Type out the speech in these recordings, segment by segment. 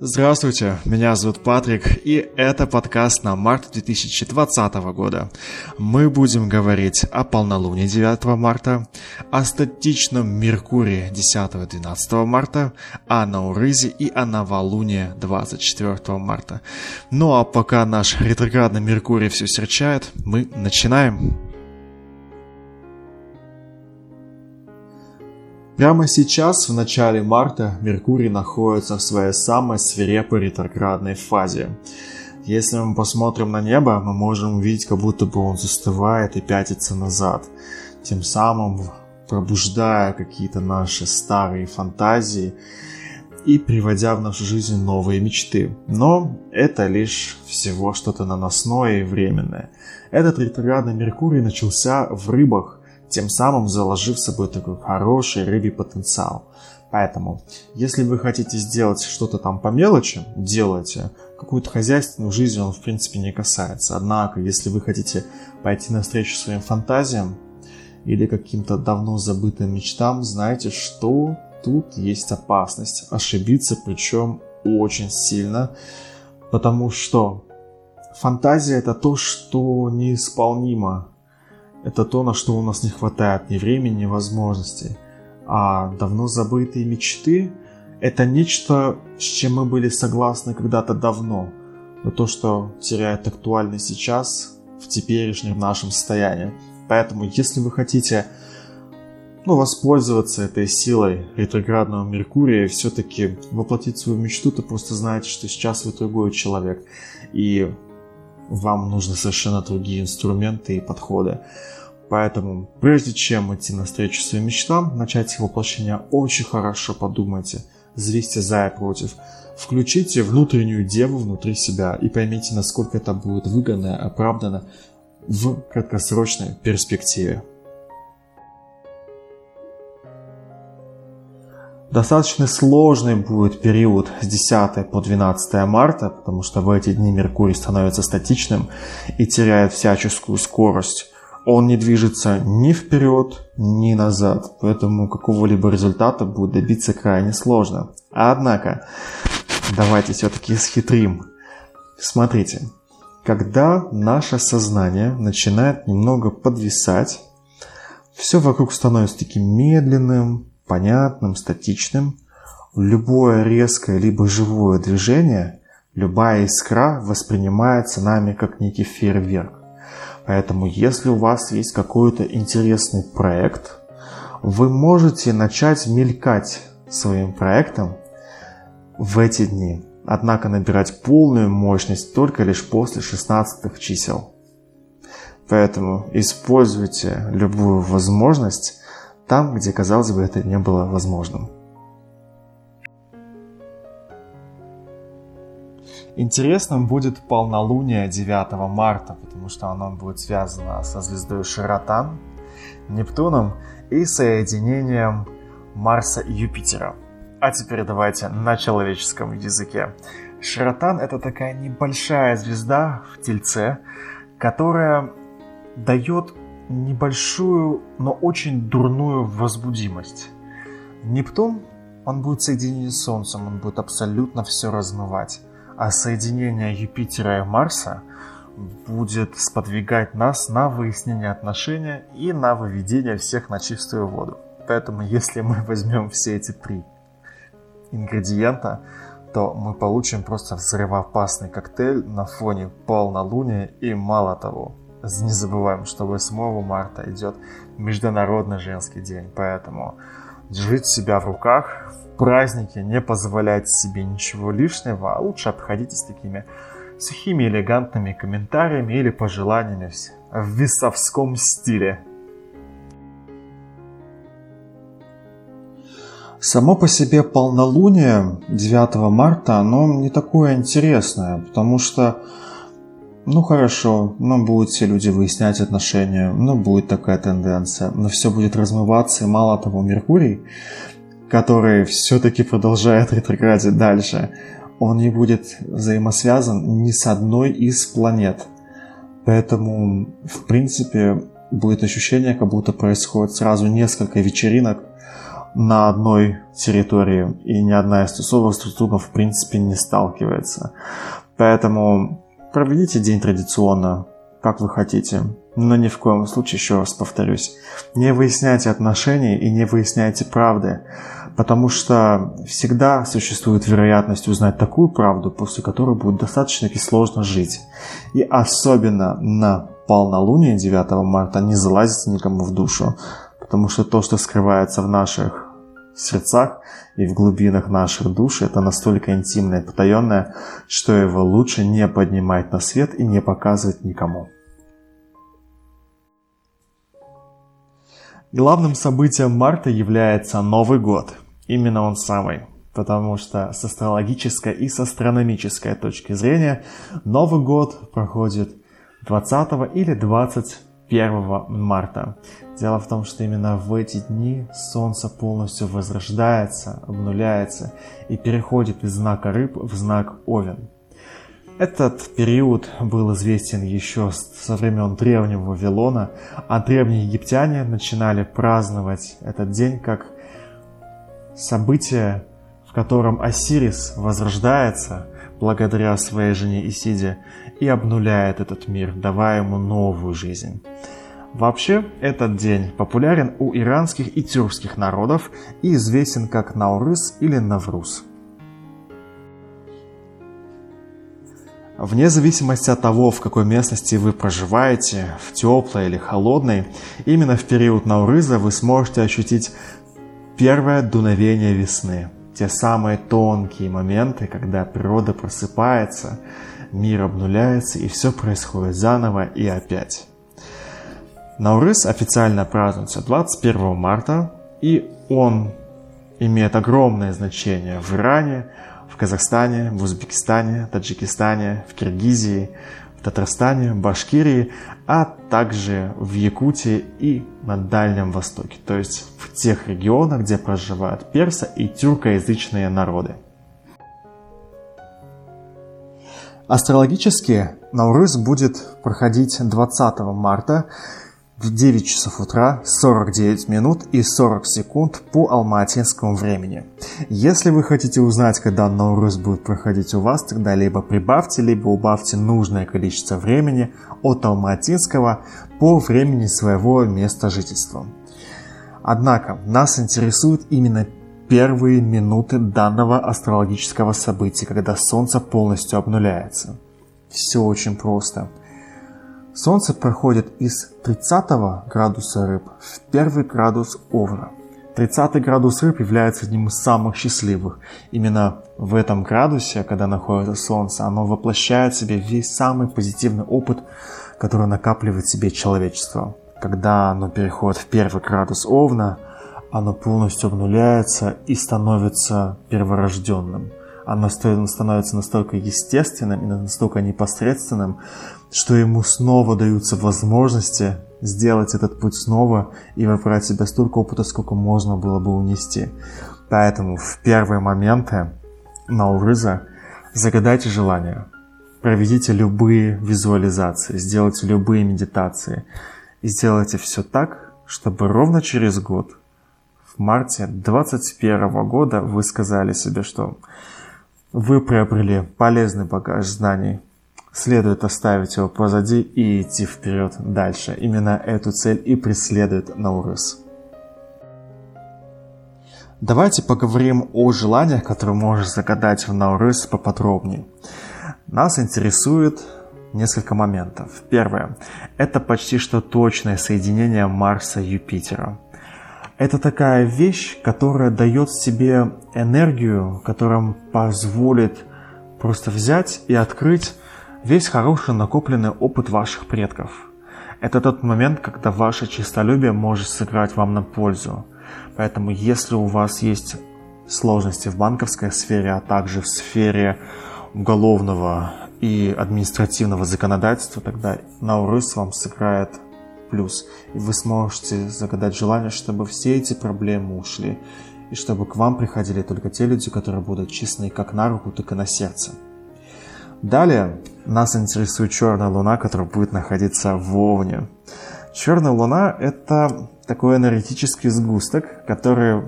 Здравствуйте, меня зовут Патрик, и это подкаст на март 2020 года. Мы будем говорить о полнолунии 9 марта, о статичном Меркурии 10-12 марта, о Наурызе и о новолунии 24 марта. Ну а пока наш ретроградный Меркурий все серчает, мы начинаем. Прямо сейчас, в начале марта, Меркурий находится в своей самой свирепой ретроградной фазе. Если мы посмотрим на небо, мы можем увидеть, как будто бы он застывает и пятится назад, тем самым пробуждая какие-то наши старые фантазии и приводя в нашу жизнь новые мечты. Но это лишь всего что-то наносное и временное. Этот ретроградный Меркурий начался в рыбах, тем самым заложив собой такой хороший рыбий потенциал. Поэтому, если вы хотите сделать что-то там по мелочи, делайте. Какую-то хозяйственную жизнь он, в принципе, не касается. Однако, если вы хотите пойти навстречу своим фантазиям или каким-то давно забытым мечтам, знайте, что тут есть опасность. Ошибиться, причем очень сильно. Потому что фантазия это то, что неисполнимо это то, на что у нас не хватает ни времени, ни возможностей. А давно забытые мечты – это нечто, с чем мы были согласны когда-то давно, но то, что теряет актуальность сейчас, в теперешнем нашем состоянии. Поэтому, если вы хотите ну, воспользоваться этой силой ретроградного Меркурия и все-таки воплотить свою мечту, то просто знаете, что сейчас вы другой человек. И вам нужны совершенно другие инструменты и подходы. Поэтому, прежде чем идти навстречу своим мечтам, начать их воплощение, очень хорошо подумайте, взвесьте за и против. Включите внутреннюю деву внутри себя и поймите, насколько это будет выгодно и оправдано в краткосрочной перспективе. Достаточно сложный будет период с 10 по 12 марта, потому что в эти дни Меркурий становится статичным и теряет всяческую скорость. Он не движется ни вперед, ни назад, поэтому какого-либо результата будет добиться крайне сложно. Однако, давайте все-таки схитрим. Смотрите, когда наше сознание начинает немного подвисать, все вокруг становится таким медленным, понятным, статичным. Любое резкое либо живое движение, любая искра воспринимается нами как некий фейерверк. Поэтому, если у вас есть какой-то интересный проект, вы можете начать мелькать своим проектом в эти дни. Однако набирать полную мощность только лишь после 16 чисел. Поэтому используйте любую возможность там, где, казалось бы, это не было возможным. Интересным будет полнолуние 9 марта, потому что оно будет связано со звездой Широтан, Нептуном и соединением Марса и Юпитера. А теперь давайте на человеческом языке. Широтан это такая небольшая звезда в Тельце, которая дает небольшую, но очень дурную возбудимость. Нептун, он будет соединен с Солнцем, он будет абсолютно все размывать. А соединение Юпитера и Марса будет сподвигать нас на выяснение отношений и на выведение всех на чистую воду. Поэтому если мы возьмем все эти три ингредиента, то мы получим просто взрывоопасный коктейль на фоне полнолуния и мало того, не забываем, что 8 марта идет Международный женский день, поэтому держите себя в руках, в празднике не позволяйте себе ничего лишнего, а лучше обходитесь такими сухими элегантными комментариями или пожеланиями в весовском стиле. Само по себе полнолуние 9 марта, оно не такое интересное, потому что ну хорошо, ну будут все люди выяснять отношения, ну будет такая тенденция, но все будет размываться, и мало того, Меркурий, который все-таки продолжает ретроградить дальше, он не будет взаимосвязан ни с одной из планет. Поэтому, в принципе, будет ощущение, как будто происходит сразу несколько вечеринок на одной территории, и ни одна из тусовок с в принципе не сталкивается. Поэтому проведите день традиционно, как вы хотите. Но ни в коем случае, еще раз повторюсь, не выясняйте отношения и не выясняйте правды, потому что всегда существует вероятность узнать такую правду, после которой будет достаточно сложно жить. И особенно на полнолуние 9 марта не залазите никому в душу, потому что то, что скрывается в наших сердцах и в глубинах наших душ, это настолько интимное и потаенное, что его лучше не поднимать на свет и не показывать никому. Главным событием марта является Новый год. Именно он самый. Потому что с астрологической и с астрономической точки зрения Новый год проходит 20 или 21 марта. Дело в том, что именно в эти дни Солнце полностью возрождается, обнуляется и переходит из знака рыб в знак Овен. Этот период был известен еще со времен древнего Вавилона, а древние египтяне начинали праздновать этот день как событие, в котором Осирис возрождается благодаря своей жене Исиде и обнуляет этот мир, давая ему новую жизнь. Вообще, этот день популярен у иранских и тюркских народов и известен как Наурыз или Навруз. Вне зависимости от того, в какой местности вы проживаете, в теплой или холодной, именно в период Наурыза вы сможете ощутить первое дуновение весны. Те самые тонкие моменты, когда природа просыпается, мир обнуляется и все происходит заново и опять. Наурыз официально празднуется 21 марта, и он имеет огромное значение в Иране, в Казахстане, в Узбекистане, Таджикистане, в Киргизии, Татарстане, Башкирии, а также в Якутии и на Дальнем Востоке, то есть в тех регионах, где проживают перса и тюркоязычные народы. Астрологически Наурыз будет проходить 20 марта в 9 часов утра 49 минут и 40 секунд по алматинскому времени. Если вы хотите узнать, когда Наурыз будет проходить у вас, тогда либо прибавьте, либо убавьте нужное количество времени от алматинского по времени своего места жительства. Однако нас интересуют именно первые минуты данного астрологического события, когда Солнце полностью обнуляется. Все очень просто – Солнце проходит из 30 градуса рыб в первый градус Овна. 30 градус рыб является одним из самых счастливых. Именно в этом градусе, когда находится Солнце, оно воплощает в себе весь самый позитивный опыт, который накапливает в себе человечество. Когда оно переходит в первый градус Овна, оно полностью обнуляется и становится перворожденным. Оно становится настолько естественным и настолько непосредственным, что ему снова даются возможности сделать этот путь снова и выбрать себе столько опыта, сколько можно было бы унести. Поэтому в первые моменты Наурыза загадайте желание, проведите любые визуализации, сделайте любые медитации и сделайте все так, чтобы ровно через год, в марте 2021 года, вы сказали себе, что вы приобрели полезный багаж знаний, следует оставить его позади и идти вперед дальше. Именно эту цель и преследует Наурус. Давайте поговорим о желаниях, которые можно загадать в Наурус поподробнее. Нас интересует несколько моментов. Первое. Это почти что точное соединение Марса и Юпитера. Это такая вещь, которая дает себе энергию, которая позволит просто взять и открыть весь хороший накопленный опыт ваших предков. Это тот момент, когда ваше чистолюбие может сыграть вам на пользу. Поэтому если у вас есть сложности в банковской сфере, а также в сфере уголовного и административного законодательства, тогда Наурыз вам сыграет плюс. И вы сможете загадать желание, чтобы все эти проблемы ушли. И чтобы к вам приходили только те люди, которые будут честны как на руку, так и на сердце. Далее нас интересует черная луна, которая будет находиться в Овне. Черная луна – это такой энергетический сгусток, который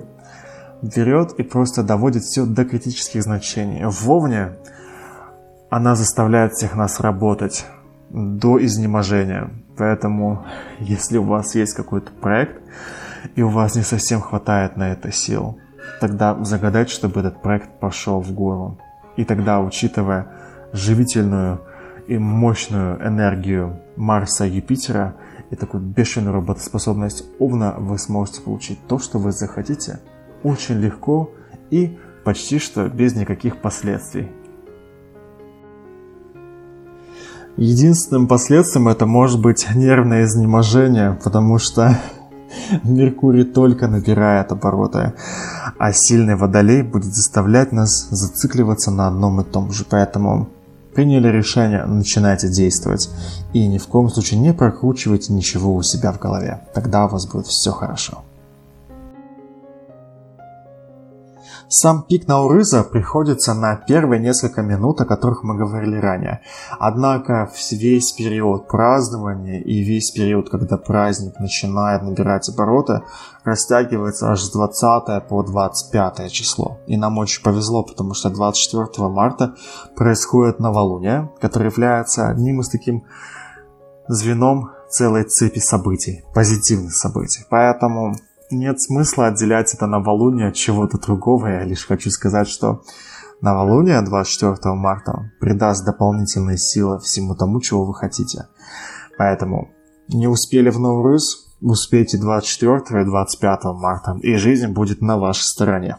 берет и просто доводит все до критических значений. В Вовне она заставляет всех нас работать до изнеможения. Поэтому, если у вас есть какой-то проект, и у вас не совсем хватает на это сил, тогда загадать, чтобы этот проект пошел в гору. И тогда, учитывая живительную и мощную энергию Марса и Юпитера и такую бешеную работоспособность Овна, вы сможете получить то, что вы захотите, очень легко и почти что без никаких последствий. Единственным последствием это может быть нервное изнеможение, потому что Меркурий только набирает обороты, а сильный водолей будет заставлять нас зацикливаться на одном и том же. Поэтому приняли решение, начинайте действовать. И ни в коем случае не прокручивайте ничего у себя в голове. Тогда у вас будет все хорошо. Сам пик Наурыза приходится на первые несколько минут, о которых мы говорили ранее. Однако весь период празднования и весь период, когда праздник начинает набирать обороты, растягивается аж с 20 по 25 число. И нам очень повезло, потому что 24 марта происходит новолуние, которое является одним из таким звеном целой цепи событий, позитивных событий. Поэтому нет смысла отделять это новолуние от чего-то другого. Я лишь хочу сказать, что новолуние 24 марта придаст дополнительные силы всему тому, чего вы хотите. Поэтому не успели в Новрус, успейте 24 и 25 марта, и жизнь будет на вашей стороне.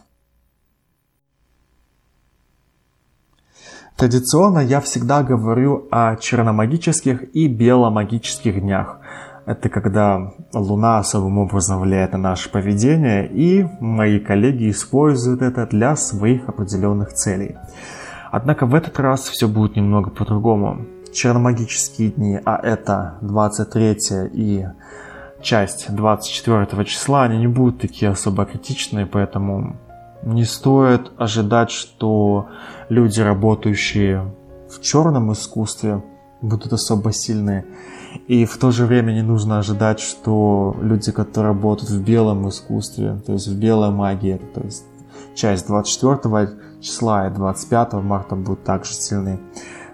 Традиционно я всегда говорю о черномагических и беломагических днях – это когда Луна особым образом влияет на наше поведение, и мои коллеги используют это для своих определенных целей. Однако в этот раз все будет немного по-другому. Черномагические дни, а это 23 и часть 24 числа, они не будут такие особо критичные, поэтому не стоит ожидать, что люди, работающие в черном искусстве, будут особо сильные. И в то же время не нужно ожидать, что люди, которые работают в белом искусстве, то есть в белой магии, то есть часть 24 числа и 25 марта будут также сильны.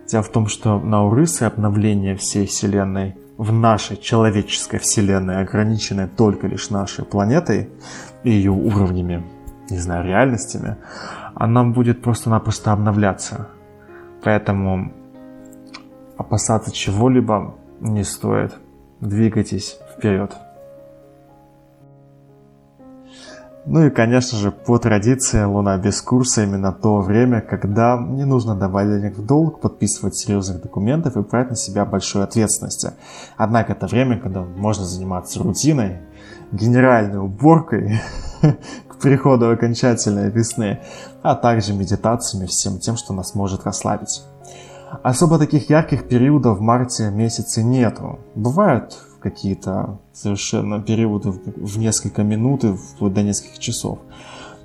Дело в том, что на Урысы обновление всей Вселенной в нашей человеческой Вселенной, ограниченной только лишь нашей планетой и ее уровнями, не знаю, реальностями, она будет просто-напросто обновляться. Поэтому опасаться чего-либо не стоит. Двигайтесь вперед. Ну и, конечно же, по традиции Луна без курса именно то время, когда не нужно давать денег в долг, подписывать серьезных документов и брать на себя большой ответственности. Однако это время, когда можно заниматься рутиной, генеральной уборкой к приходу окончательной весны, а также медитациями, всем тем, что нас может расслабить. Особо таких ярких периодов в марте месяце нету. Бывают какие-то совершенно периоды в несколько минут и вплоть до нескольких часов.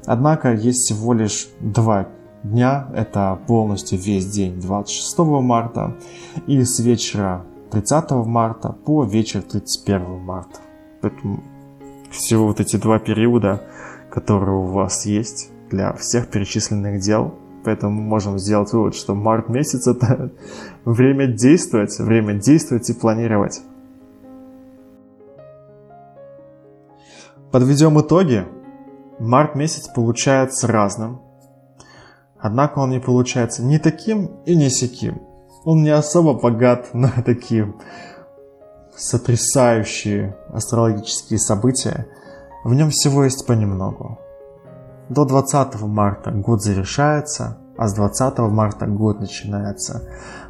Однако есть всего лишь два дня, это полностью весь день 26 марта и с вечера 30 марта по вечер 31 марта. Поэтому всего вот эти два периода, которые у вас есть для всех перечисленных дел, Поэтому можем сделать вывод, что март месяц это время действовать, время действовать и планировать. Подведем итоги. Март месяц получается разным. Однако он не получается ни таким и ни сяким. Он не особо богат на такие сотрясающие астрологические события. В нем всего есть понемногу. До 20 марта год завершается, а с 20 марта год начинается.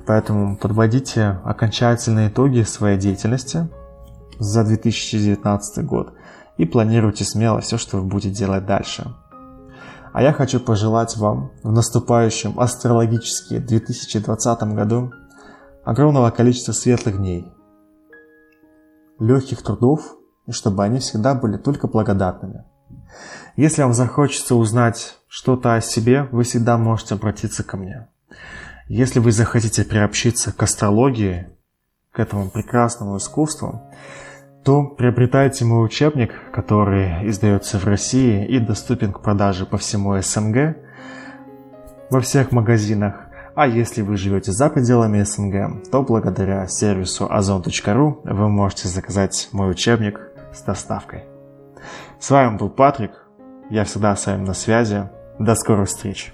Поэтому подводите окончательные итоги своей деятельности за 2019 год и планируйте смело все, что вы будете делать дальше. А я хочу пожелать вам в наступающем астрологически 2020 году огромного количества светлых дней, легких трудов, и чтобы они всегда были только благодатными. Если вам захочется узнать что-то о себе, вы всегда можете обратиться ко мне. Если вы захотите приобщиться к астрологии, к этому прекрасному искусству, то приобретайте мой учебник, который издается в России и доступен к продаже по всему СНГ во всех магазинах. А если вы живете за пределами СНГ, то благодаря сервису ozon.ru вы можете заказать мой учебник с доставкой. С вами был Патрик. Я всегда с вами на связи. До скорых встреч.